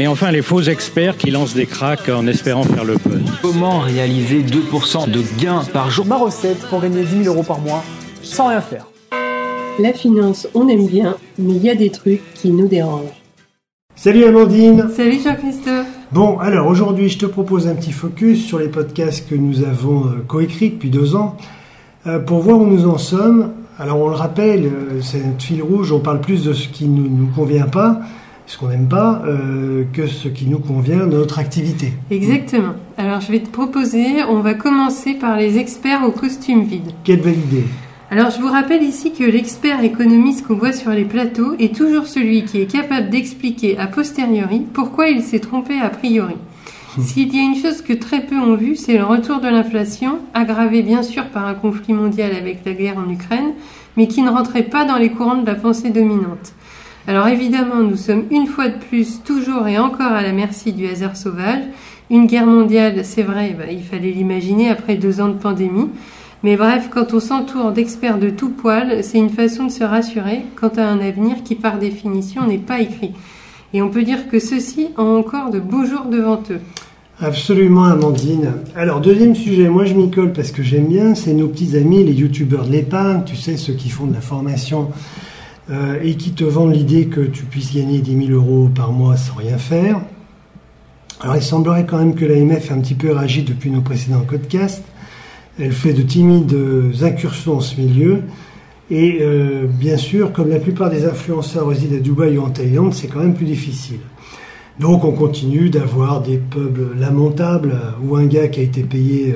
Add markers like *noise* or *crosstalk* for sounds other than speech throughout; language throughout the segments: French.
Et enfin, les faux experts qui lancent des cracks en espérant faire le buzz. Comment réaliser 2% de gains par jour Ma recette pour gagner 10 000 euros par mois sans rien faire. La finance, on aime bien, mais il y a des trucs qui nous dérangent. Salut Amandine Salut Jean-Christophe Bon, alors aujourd'hui je te propose un petit focus sur les podcasts que nous avons euh, coécrits depuis deux ans euh, pour voir où nous en sommes. Alors on le rappelle, euh, c'est un fil rouge, on parle plus de ce qui ne nous, nous convient pas, ce qu'on n'aime pas, euh, que ce qui nous convient de notre activité. Exactement. Alors je vais te proposer, on va commencer par les experts au costume vide. Quelle belle idée Alors je vous rappelle ici que l'expert économiste qu'on voit sur les plateaux est toujours celui qui est capable d'expliquer a posteriori pourquoi il s'est trompé a priori. S'il y a une chose que très peu ont vu, c'est le retour de l'inflation, aggravé bien sûr par un conflit mondial avec la guerre en Ukraine, mais qui ne rentrait pas dans les courants de la pensée dominante. Alors évidemment, nous sommes une fois de plus toujours et encore à la merci du hasard sauvage. Une guerre mondiale, c'est vrai, bah, il fallait l'imaginer après deux ans de pandémie. Mais bref, quand on s'entoure d'experts de tout poil, c'est une façon de se rassurer quant à un avenir qui par définition n'est pas écrit. Et on peut dire que ceux-ci ont encore de beaux jours devant eux. Absolument Amandine. Alors deuxième sujet, moi je m'y colle parce que j'aime bien, c'est nos petits amis, les youtubeurs de l'épargne, tu sais, ceux qui font de la formation euh, et qui te vendent l'idée que tu puisses gagner 10 000 euros par mois sans rien faire. Alors il semblerait quand même que l'AMF ait un petit peu réagi depuis nos précédents podcasts. Elle fait de timides incursions en ce milieu. Et euh, bien sûr, comme la plupart des influenceurs résident à Dubaï ou en Thaïlande, c'est quand même plus difficile. Donc on continue d'avoir des pubs lamentables où un gars qui a été payé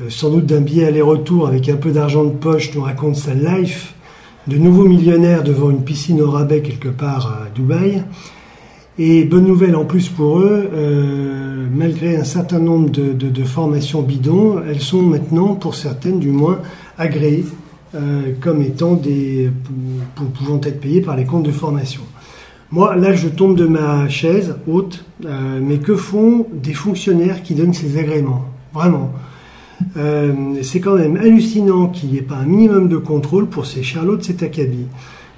euh, sans doute d'un billet aller-retour avec un peu d'argent de poche nous raconte sa life de nouveaux millionnaires devant une piscine au rabais quelque part à Dubaï. Et bonne nouvelle en plus pour eux, euh, malgré un certain nombre de, formations bidons, elles sont maintenant, pour certaines du moins, agréées euh, comme étant des, pouvant être payées par les comptes de formation. Moi, là, je tombe de ma chaise haute, euh, mais que font des fonctionnaires qui donnent ces agréments? Vraiment. Euh, c'est quand même hallucinant qu'il n'y ait pas un minimum de contrôle pour ces charlots de cet acabit.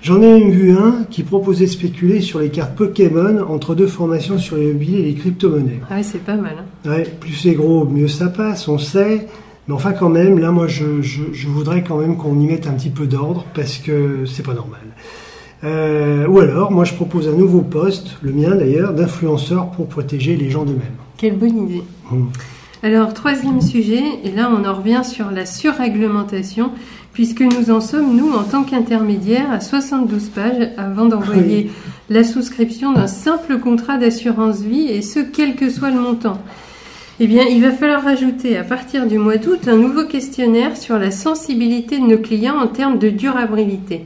J'en ai vu un qui proposait de spéculer sur les cartes Pokémon entre deux formations sur l'immobilier et les crypto-monnaies. Ah oui, c'est pas mal. Hein. Ouais, plus c'est gros, mieux ça passe, on sait. Mais enfin, quand même, là, moi, je, je, je voudrais quand même qu'on y mette un petit peu d'ordre parce que c'est pas normal. Euh, ou alors, moi, je propose un nouveau poste, le mien d'ailleurs, d'influenceur pour protéger les gens d'eux-mêmes. Quelle bonne idée. Mmh. Alors, troisième sujet, et là, on en revient sur la surréglementation, puisque nous en sommes, nous, en tant qu'intermédiaires, à 72 pages avant d'envoyer oui. la souscription d'un simple contrat d'assurance vie, et ce, quel que soit le montant. Eh bien, il va falloir rajouter à partir du mois d'août un nouveau questionnaire sur la sensibilité de nos clients en termes de durabilité.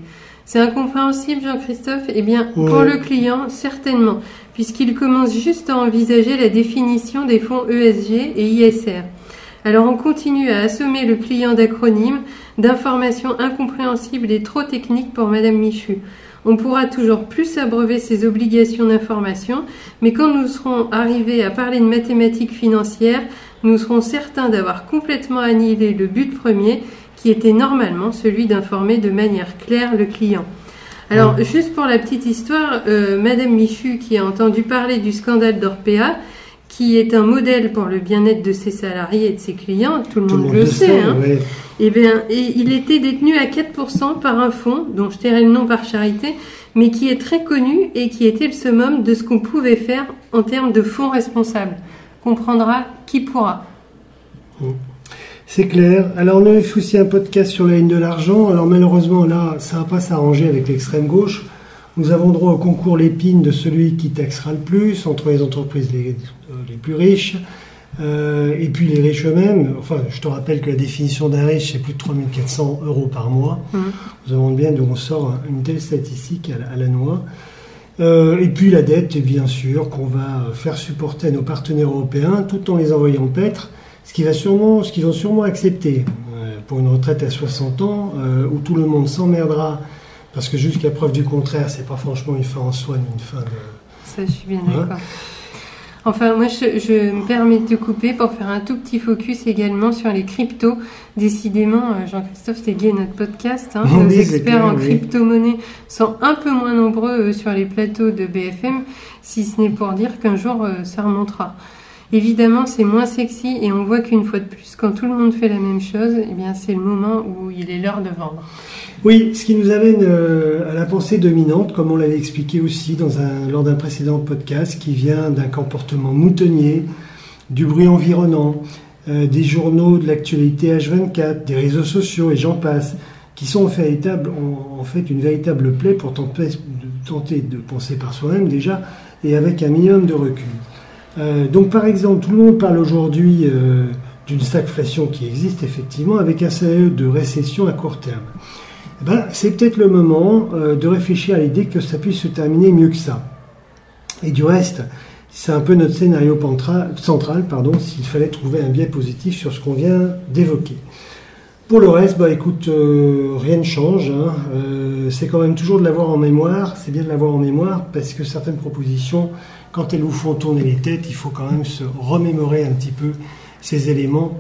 C'est incompréhensible, Jean-Christophe Eh bien, oui. pour le client, certainement, puisqu'il commence juste à envisager la définition des fonds ESG et ISR. Alors, on continue à assommer le client d'acronymes, d'informations incompréhensibles et trop techniques pour Madame Michu. On pourra toujours plus abreuver ses obligations d'information, mais quand nous serons arrivés à parler de mathématiques financières, nous serons certains d'avoir complètement annihilé le but premier, qui était normalement celui d'informer de manière claire le client. Alors, mmh. juste pour la petite histoire, euh, Madame Michu, qui a entendu parler du scandale d'Orpea, qui est un modèle pour le bien-être de ses salariés et de ses clients, tout le tout monde, monde le sait, sait hein. ouais. eh bien, et il était détenu à 4% par un fonds, dont je tairai le nom par charité, mais qui est très connu et qui était le summum de ce qu'on pouvait faire en termes de fonds responsables. Comprendra qui pourra. Mmh. C'est clair. Alors, on avait fait aussi un podcast sur la ligne de l'argent. Alors, malheureusement, là, ça va pas s'arranger avec l'extrême gauche. Nous avons droit au concours l'épine de celui qui taxera le plus entre les entreprises les, les plus riches euh, et puis les riches eux-mêmes. Enfin, je te rappelle que la définition d'un riche, c'est plus de 3400 euros par mois. Mmh. Vous demandez bien d'où on sort une telle statistique à la, à la noix. Euh, et puis la dette, bien sûr, qu'on va faire supporter à nos partenaires européens tout en les envoyant paître, ce qu'ils sûrement, ce vont sûrement accepter. Euh, pour une retraite à 60 ans, euh, où tout le monde s'emmerdera, parce que jusqu'à preuve du contraire, c'est pas franchement une fin en soi, ni une fin de... Ça, je suis bien Hein d'accord. Enfin, moi, je, je me permets de te couper pour faire un tout petit focus également sur les cryptos. Décidément, euh, Jean-Christophe, c'est gay notre podcast. Hein. *laughs* Nos experts en oui. crypto-monnaie sont un peu moins nombreux sur les plateaux de BFM, si ce n'est pour dire qu'un jour, ça remontera. Évidemment, c'est moins sexy et on voit qu'une fois de plus, quand tout le monde fait la même chose, eh bien, c'est le moment où il est l'heure de vendre. Oui, ce qui nous amène euh, à la pensée dominante, comme on l'avait expliqué aussi dans un, lors d'un précédent podcast, qui vient d'un comportement moutonnier, du bruit environnant, euh, des journaux, de l'actualité H24, des réseaux sociaux et j'en passe, qui sont en, fait une véritable plaie pour tenter de penser par soi-même déjà et avec un minimum de recul. Euh, donc par exemple, tout le monde parle aujourd'hui euh, d'une stagflation qui existe effectivement avec un scénario de récession à court terme. Eh ben, c'est peut-être le moment euh, de réfléchir à l'idée que ça puisse se terminer mieux que ça. Et du reste, c'est un peu notre scénario central, pardon, s'il fallait trouver un biais positif sur ce qu'on vient d'évoquer. Pour le reste, bah écoute, rien ne change. hein. C'est quand même toujours de l'avoir en mémoire. C'est bien de l'avoir en mémoire parce que certaines propositions, quand elles vous font tourner les têtes, il faut quand même se remémorer un petit peu ces éléments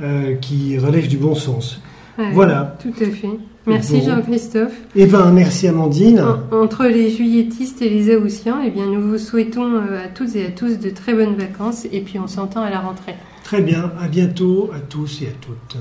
euh, qui relèvent du bon sens. Ouais, Voilà. Tout à fait. Merci Bon. Jean-Christophe. Eh ben, merci Amandine. En- Entre les juilletistes et les haussiens, eh bien, nous vous souhaitons euh, à toutes et à tous de très bonnes vacances et puis on s'entend à la rentrée. Très bien, à bientôt à tous et à toutes.